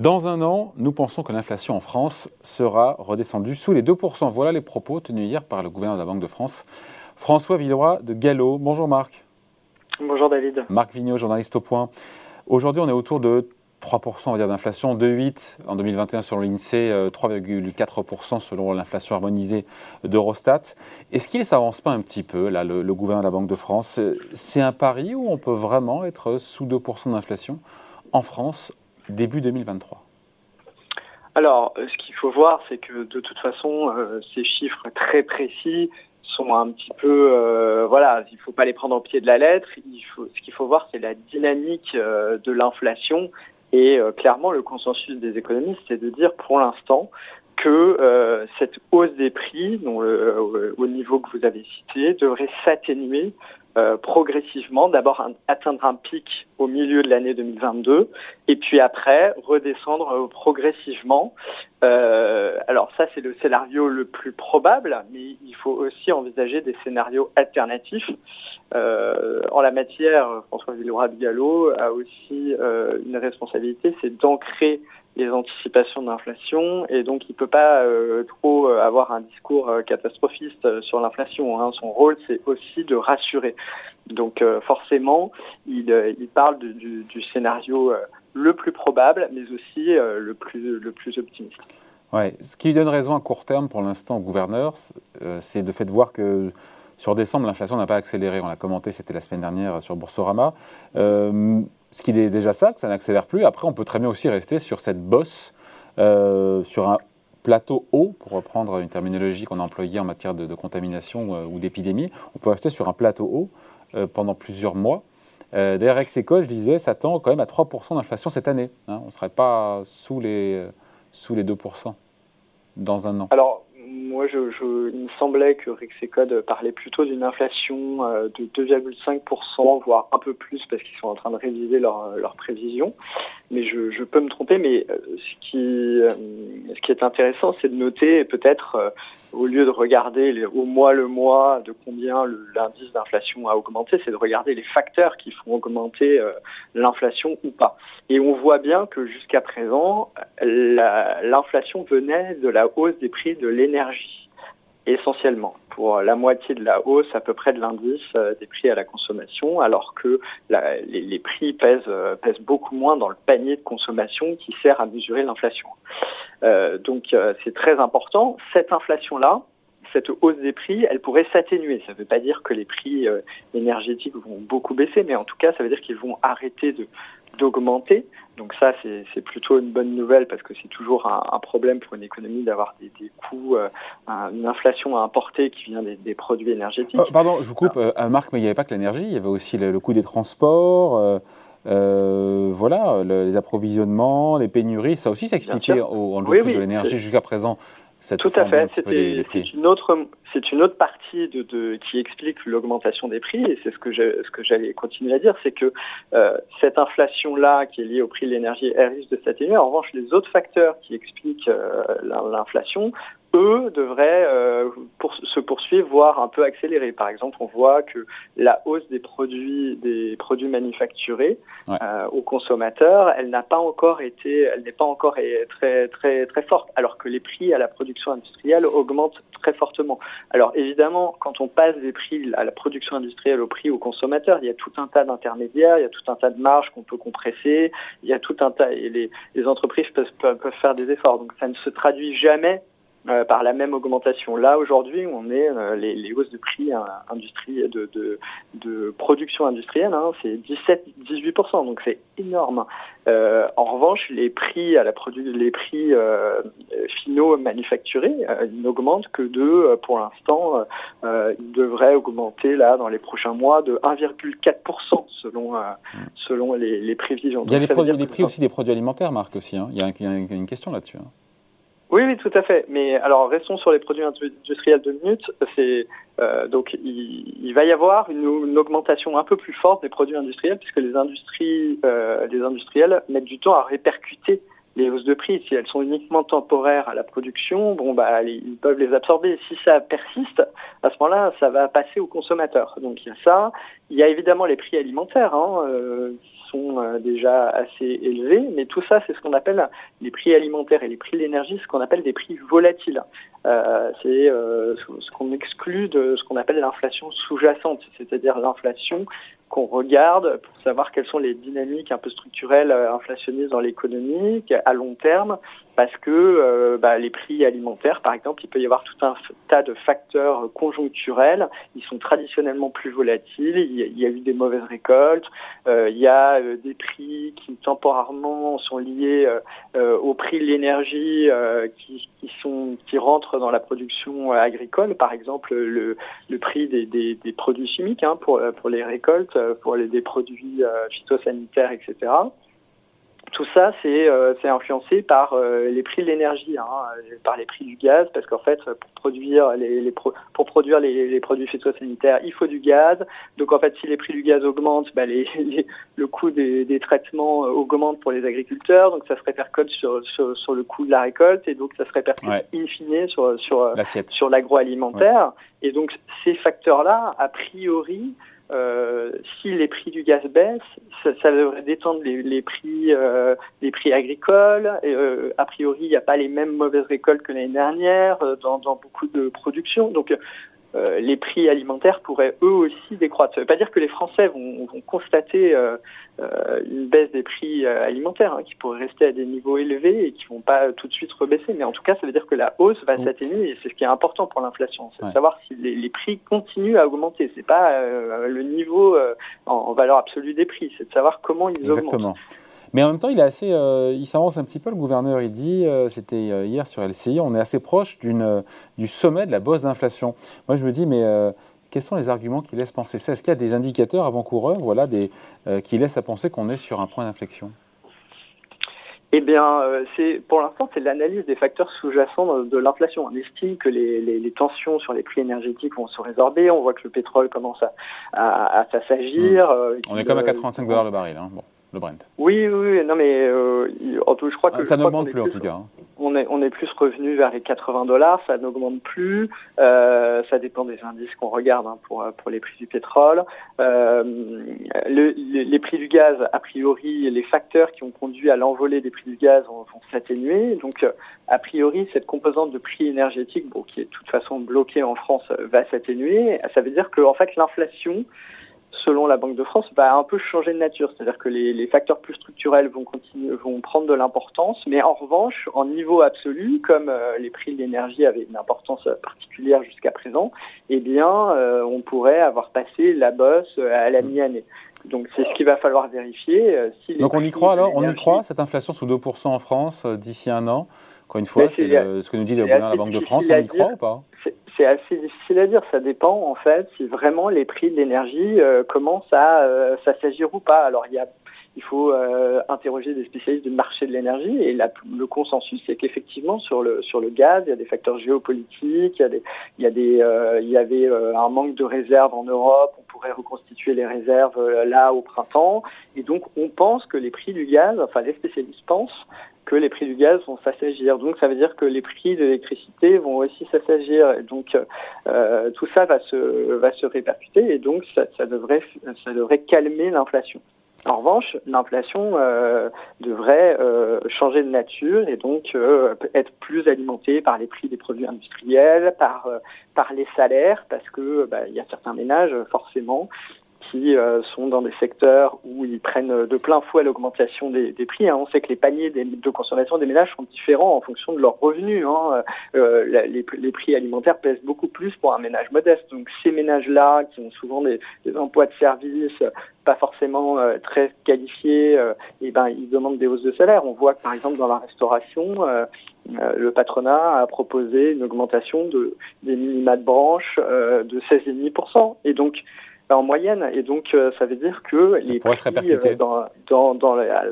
Dans un an, nous pensons que l'inflation en France sera redescendue sous les 2%. Voilà les propos tenus hier par le gouverneur de la Banque de France, François Villeroy de Gallo. Bonjour Marc. Bonjour David. Marc Vigneault, journaliste au point. Aujourd'hui, on est autour de 3% d'inflation, 2,8 en 2021 selon l'INSEE, 3,4% euh, selon l'inflation harmonisée d'Eurostat. Est-ce qu'il ne s'avance pas un petit peu, là, le, le gouverneur de la Banque de France? C'est un pari où on peut vraiment être sous 2% d'inflation en France début 2023 alors, ce qu'il faut voir, c'est que de toute façon, euh, ces chiffres très précis sont un petit peu, euh, voilà, il faut pas les prendre au pied de la lettre. Ce qu'il faut voir, c'est la dynamique euh, de l'inflation. Et clairement, le consensus des économistes, c'est de dire pour l'instant que cette hausse des prix, au niveau que vous avez cité, devrait s'atténuer euh, progressivement, d'abord atteindre un pic au milieu de l'année 2022 et puis après redescendre euh, progressivement. Euh, alors ça c'est le scénario le plus probable, mais il faut aussi envisager des scénarios alternatifs. en la matière, François Villeroy Gallo a aussi une responsabilité, c'est d'ancrer les anticipations d'inflation et donc il peut pas euh, trop euh, avoir un discours euh, catastrophiste sur l'inflation. Hein. Son rôle c'est aussi de rassurer. Donc forcément il, il parle du, scénario le plus probable mais aussi le plus le plus optimiste. Ouais. Ce qui donne raison à court terme pour l'instant au gouverneur, c'est le fait de voir que sur décembre, l'inflation n'a pas accéléré. On l'a commenté, c'était la semaine dernière sur Boursorama. Euh, ce qui est déjà ça, que ça n'accélère plus. Après, on peut très bien aussi rester sur cette bosse, euh, sur un plateau haut, pour reprendre une terminologie qu'on a employée en matière de, contamination euh, ou d'épidémie. On peut rester sur un plateau haut pendant plusieurs mois. D'ailleurs, Execol, je disais, s'attend quand même à 3% d'inflation cette année. Hein. On ne serait pas sous les, sous les 2% dans un an. Moi, je, il me semblait que Rexecode parlait plutôt d'une inflation euh, de 2,5%, voire un peu plus, parce qu'ils sont en train de réviser leurs leur prévisions. Mais je, peux me tromper. Mais euh, ce qui, euh, est intéressant, c'est de noter peut-être, au lieu de regarder au mois le mois de combien l'indice d'inflation a augmenté, c'est de regarder les facteurs qui font augmenter l'inflation ou pas. Et on voit bien que jusqu'à présent, l'inflation venait de la hausse des prix de l'énergie essentiellement pour la moitié de la hausse à peu près de l'indice euh, des prix à la consommation, alors que les, prix pèsent, euh, pèsent, beaucoup moins dans le panier de consommation qui sert à mesurer l'inflation. Euh, donc c'est très important. Cette inflation-là, cette hausse des prix, elle pourrait s'atténuer. Ça ne veut pas dire que les prix énergétiques vont beaucoup baisser, mais en tout cas, ça veut dire qu'ils vont arrêter de d'augmenter. Donc ça, c'est plutôt une bonne nouvelle parce que c'est toujours un, problème pour une économie d'avoir des, coûts, euh, une inflation à importer qui vient des, produits énergétiques. Oh, pardon, je vous coupe, euh, Marc, mais il n'y avait pas que l'énergie, il y avait aussi le, coût des transports. Euh, voilà, les approvisionnements, les pénuries, ça aussi s'expliquait en oui, de l'énergie jusqu'à présent. Tout à fait. C'est une autre, c'est une autre partie de, de qui explique l'augmentation des prix et c'est ce que ce que j'allais continuer à dire, c'est que euh, cette inflation là qui est liée au prix de l'énergie, elle risque de s'atténuer. En revanche, les autres facteurs qui expliquent euh, l'inflation eux devraient euh, pour, se poursuivre, voire un peu accélérer. Par exemple, on voit que la hausse des produits, des produits manufacturés euh, aux consommateurs, elle n'a pas encore été, elle n'est pas encore très très très forte, alors que les prix à la production industrielle augmentent très fortement. Alors évidemment, quand on passe des prix à la production industrielle au prix aux consommateurs, il y a tout un tas d'intermédiaires, il y a tout un tas de marges qu'on peut compresser, il y a tout un tas et les, les entreprises peuvent, peuvent faire des efforts. Donc ça ne se traduit jamais euh, par la même augmentation. Là, aujourd'hui, on est euh, les, les, hausses de prix hein, de, de, de, production industrielle, hein, c'est 17-18%, donc c'est énorme. Euh, en revanche, les prix à la produ les prix finaux manufacturés n'augmentent que de, pour l'instant, ils devraient augmenter là dans les prochains mois de 1,4% selon selon les, les, prévisions. Il y a des, prix aussi des produits alimentaires, Marc aussi. Hein. Il, y a, il, y a, une question là-dessus. Oui, oui, tout à fait. Mais alors, restons sur les produits industriels de minutes. C'est euh, donc il, va y avoir une, augmentation un peu plus forte des produits industriels puisque les industries, euh, les industriels mettent du temps à répercuter les hausses de prix, si elles sont uniquement temporaires à la production, bon bah ils peuvent les absorber. Si ça persiste, à ce moment-là, ça va passer aux consommateurs. Donc il y a ça. Il y a évidemment les prix alimentaires. Hein, euh, sont euh, déjà assez élevés, mais tout ça, c'est ce qu'on appelle les prix alimentaires et les prix de l'énergie, ce qu'on appelle des prix volatiles. Euh, c'est euh, ce qu'on exclut de ce qu'on appelle l'inflation sous-jacente, c'est-à-dire l'inflation qu'on regarde pour savoir quelles sont les dynamiques un peu structurelles inflationnistes dans l'économie à long terme, parce que euh, bah, les prix alimentaires, par exemple, il peut y avoir tout un tas de facteurs conjoncturels. Ils sont traditionnellement plus volatiles. Il y a, eu des mauvaises récoltes. Euh, il y a des prix qui temporairement sont liés au prix de l'énergie qui, qui, sont qui rentrent dans la production agricole. Par exemple, le, le prix des, des, des produits chimiques hein, pour pour les récoltes euh, pour les, des produits euh, phytosanitaires, etc. Tout ça, c'est euh, influencé par les prix de l'énergie, hein, par les prix du gaz, parce qu'en fait, pour produire les, les pour produire les, les, produits phytosanitaires, il faut du gaz. Donc en fait, si les prix du gaz augmentent, bah, les, le coût des, des, traitements augmente pour les agriculteurs, donc ça se répercute sur, sur, sur, le coût de la récolte, et donc ça se répercute in fine sur, sur, sur l'agroalimentaire. Et donc ces facteurs-là, a priori, euh, si les prix du gaz baissent, ça, devrait détendre les, prix, euh, les prix agricoles. Euh, a priori, il n'y a pas les mêmes mauvaises récoltes que l'année dernière dans, dans, beaucoup de productions. Donc, euh, les prix alimentaires pourraient eux aussi décroître. Ça ne veut pas dire que les Français vont, vont constater euh, euh une baisse des prix euh, alimentaires, hein, qui pourraient rester à des niveaux élevés et qui vont pas tout de suite rebaisser. Mais en tout cas, ça veut dire que la hausse va s'atténuer et c'est ce qui est important pour l'inflation, c'est de savoir si les, les, prix continuent à augmenter. C'est pas le niveau en, en, valeur absolue des prix, c'est de savoir comment ils Exactement. augmentent. Mais en même temps, il, est assez, euh, il s'avance un petit peu, le gouverneur. Il dit, euh, c'était euh, hier sur LCI, on est assez proche d'une, du sommet de la bosse d'inflation. Moi, je me dis, mais quels sont les arguments qui laissent penser ça? Est-ce qu'il y a des indicateurs avant-coureurs voilà, des, qui laissent à penser qu'on est sur un point d'inflexion? Eh bien, c'est pour l'instant, c'est l'analyse des facteurs sous-jacents de, l'inflation. On estime que les, les, les, tensions sur les prix énergétiques vont se résorber. On voit que le pétrole commence à, à, à s'assagir. Mmh. On est comme à 85 dollars le baril. Hein. Bon le Brent. Oui, oui, non, mais euh, je crois que ça n'augmente plus en tout cas. Hein. On est, on est plus revenu vers les 80 dollars, ça n'augmente plus. Euh, ça dépend des indices qu'on regarde hein, pour pour les prix du pétrole. Euh, le, les, prix du gaz, a priori, les facteurs qui ont conduit à l'envolée des prix du gaz vont, vont s'atténuer. Donc, a priori, cette composante de prix énergétique, bon, qui est de toute façon bloquée en France, va s'atténuer. Ça veut dire que en fait, l'inflation selon la Banque de France, va un peu changer de nature. C'est-à-dire que les, les, facteurs plus structurels vont continuer, vont prendre de l'importance, mais en revanche, en niveau absolu, comme euh, les prix de l'énergie avaient une importance particulière jusqu'à présent, eh bien, euh, on pourrait avoir passé la bosse à la mi-année. Donc c'est ce qu'il va falloir vérifier. Euh, si Donc on y croit alors, on y croit cette inflation sous 2% en France d'ici un an? Encore une fois, c'est ce que nous dit la Banque de France. On y croit ou pas? C'est assez difficile à dire. Ça dépend en fait si vraiment les prix de l'énergie euh, commencent à euh, s'agir ou pas. Alors il il faut euh, interroger des spécialistes du marché de l'énergie et la, le consensus c'est qu'effectivement sur le sur le gaz il y a des facteurs géopolitiques il y des il des il y avait un manque de réserves en Europe reconstituer les réserves là au printemps et donc on pense que les prix du gaz enfin les spécialistes pensent que les prix du gaz vont s'assagir. Donc ça veut dire que les prix de l'électricité vont aussi s'assagir. Donc euh, tout ça va se va se répercuter et donc ça devrait calmer l'inflation. En revanche, l'inflation euh, devrait euh, changer de nature et donc euh, être plus alimentée par les prix des produits industriels, par par les salaires, parce que bah, il y a certains ménages forcément qui euh, sont dans des secteurs où ils prennent de plein fouet l'augmentation des, des, prix. Hein. On sait que les paniers de consommation des ménages sont différents en fonction de leurs revenus. Hein. Euh, les, les, prix alimentaires pèsent beaucoup plus pour un ménage modeste. Donc ces ménages-là, qui ont souvent des, des emplois de service pas forcément euh, très qualifiés, et euh, eh ben ils demandent des hausses de salaire. On voit que par exemple dans la restauration, euh, le patronat a proposé une augmentation de des minima de branche de 16,5%. Et donc en moyenne. Et donc, euh, ça veut dire que les prix euh, dans, dans, dans, la,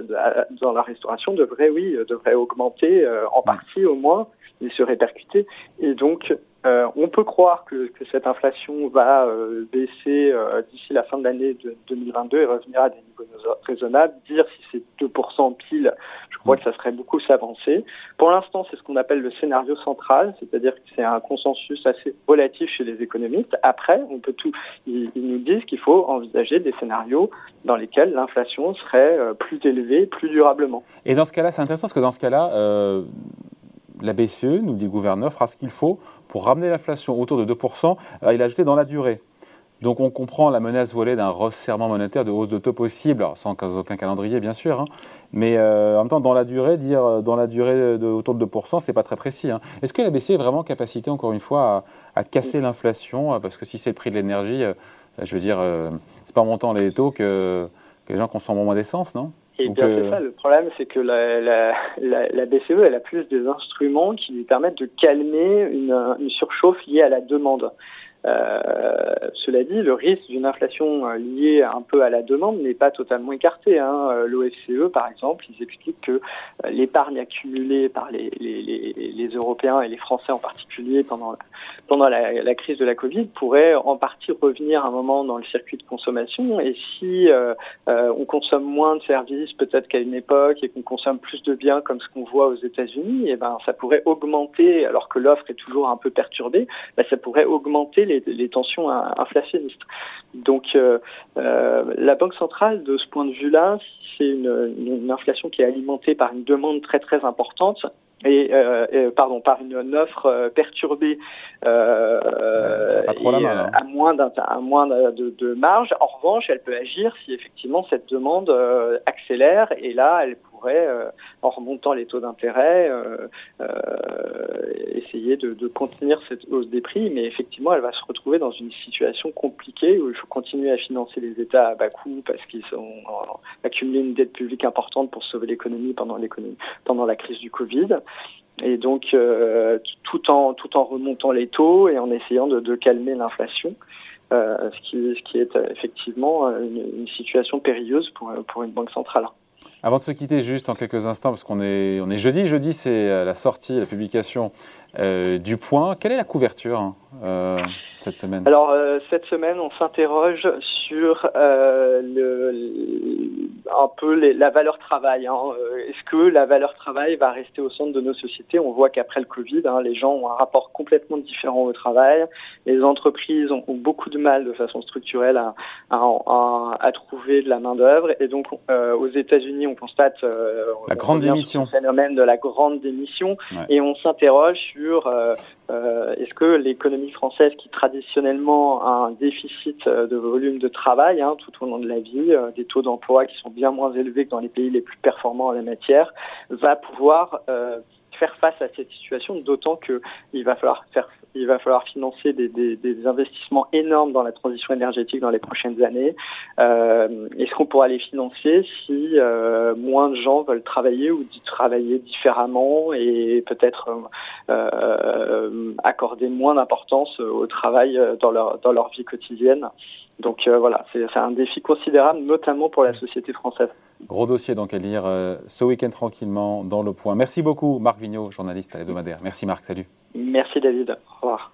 dans, la, restauration devraient, oui, devraient augmenter euh, en partie au moins et se répercuter. Et donc, Euh, on peut croire que, cette inflation va euh, baisser euh, d'ici la fin de l'année 2022 et revenir à des niveaux raisonnables. Dire si c'est 2% pile, je crois que ça serait beaucoup s'avancer. Pour l'instant, c'est ce qu'on appelle le scénario central, c'est-à-dire que c'est un consensus assez relatif chez les économistes. Après, on peut tout. Ils, nous disent qu'il faut envisager des scénarios dans lesquels l'inflation serait plus élevée, plus durablement. Et dans ce cas-là, c'est intéressant parce que dans ce cas-là, la BCE, nous dit le gouverneur, fera ce qu'il faut pour ramener l'inflation autour de 2%. il a ajouté dans la durée. Donc on comprend la menace voilée d'un resserrement monétaire de hausse de taux possible, sans aucun calendrier bien sûr, hein. mais euh, en même temps dans la durée, dire euh, dans la durée autour de 2%, c'est pas très précis. Hein. Est-ce que la BCE est vraiment capacité, encore une fois, à, casser l'inflation euh, Parce que si c'est le prix de l'énergie, je veux dire, c'est pas en montant les taux que les gens consomment moins d'essence, non? Et bien c'est ça, le problème c'est que la, la, la, BCE elle a plus des instruments qui lui permettent de calmer une, une surchauffe liée à la demande. Euh, cela dit, le risque d'une inflation euh, liée un peu à la demande n'est pas totalement écarté. Hein. Euh, L'OFCE, par exemple, ils expliquent que l'épargne accumulée par les, Européens et les Français en particulier pendant, la, crise de la Covid pourrait en partie revenir un moment dans le circuit de consommation. Et si on consomme moins de services peut-être qu'à une époque et qu'on consomme plus de biens comme ce qu'on voit aux États-Unis, et eh ben ça pourrait augmenter, alors que l'offre est toujours un peu perturbée, ben, ça pourrait augmenter les, tensions inflationnistes. Donc euh, euh, la Banque centrale, de ce point de vue-là, c'est une, une, inflation qui est alimentée par une demande très très importante et, euh, pardon par une, offre perturbée euh, à moins d'un à moins de, de, marge. En revanche, elle peut agir si effectivement cette demande accélère et là elle pourrait, euh, en remontant les taux d'intérêt, euh, euh, essayer de, contenir cette hausse des prix. Mais effectivement, elle va se retrouver dans une situation compliquée où il faut continuer à financer les États à bas coût parce qu'ils ont accumulé une dette publique importante pour sauver l'économie pendant la crise du Covid. Et donc, tout en remontant les taux et en essayant de, calmer l'inflation. ce, qui, est effectivement une, situation périlleuse pour une banque centrale. Avant de se quitter, juste en quelques instants, parce qu'on est, jeudi, jeudi c'est euh, la sortie, la publication euh, du point. Quelle est la couverture hein, euh, cette semaine? Alors, cette semaine, on s'interroge sur le, un peu la valeur travail. Hein. Est-ce que la valeur travail va rester au centre de nos sociétés? On voit qu'après le Covid, hein, les gens ont un rapport complètement différent au travail. Les entreprises ont, beaucoup de mal de façon structurelle à, à, à trouver de la main-d'œuvre. Et donc, aux États-Unis, on constate la grande démission. le phénomène de la grande démission. Et on s'interroge sur euh, euh, est-ce que l'économie française, qui traditionnellement a un déficit euh, de volume de travail hein, tout au long de la vie, des taux d'emploi qui sont bien moins élevés que dans les pays les plus performants en la matière, va pouvoir faire face à cette situation, d'autant qu'il va falloir faire il va falloir financer des, des, des, investissements énormes dans la transition énergétique dans les prochaines années. Euh, Est-ce qu'on pourra les financer si euh, moins de gens veulent travailler ou travailler différemment et peut-être euh, accorder moins d'importance au travail dans leur, dans leur vie quotidienne? Donc euh, voilà, c'est un défi considérable, notamment pour la société française. Gros dossier donc à lire euh, ce week-end tranquillement dans le point. Merci beaucoup Marc Vigneault, journaliste à l'hebdomadaire. Merci Marc, salut. Merci David, au revoir.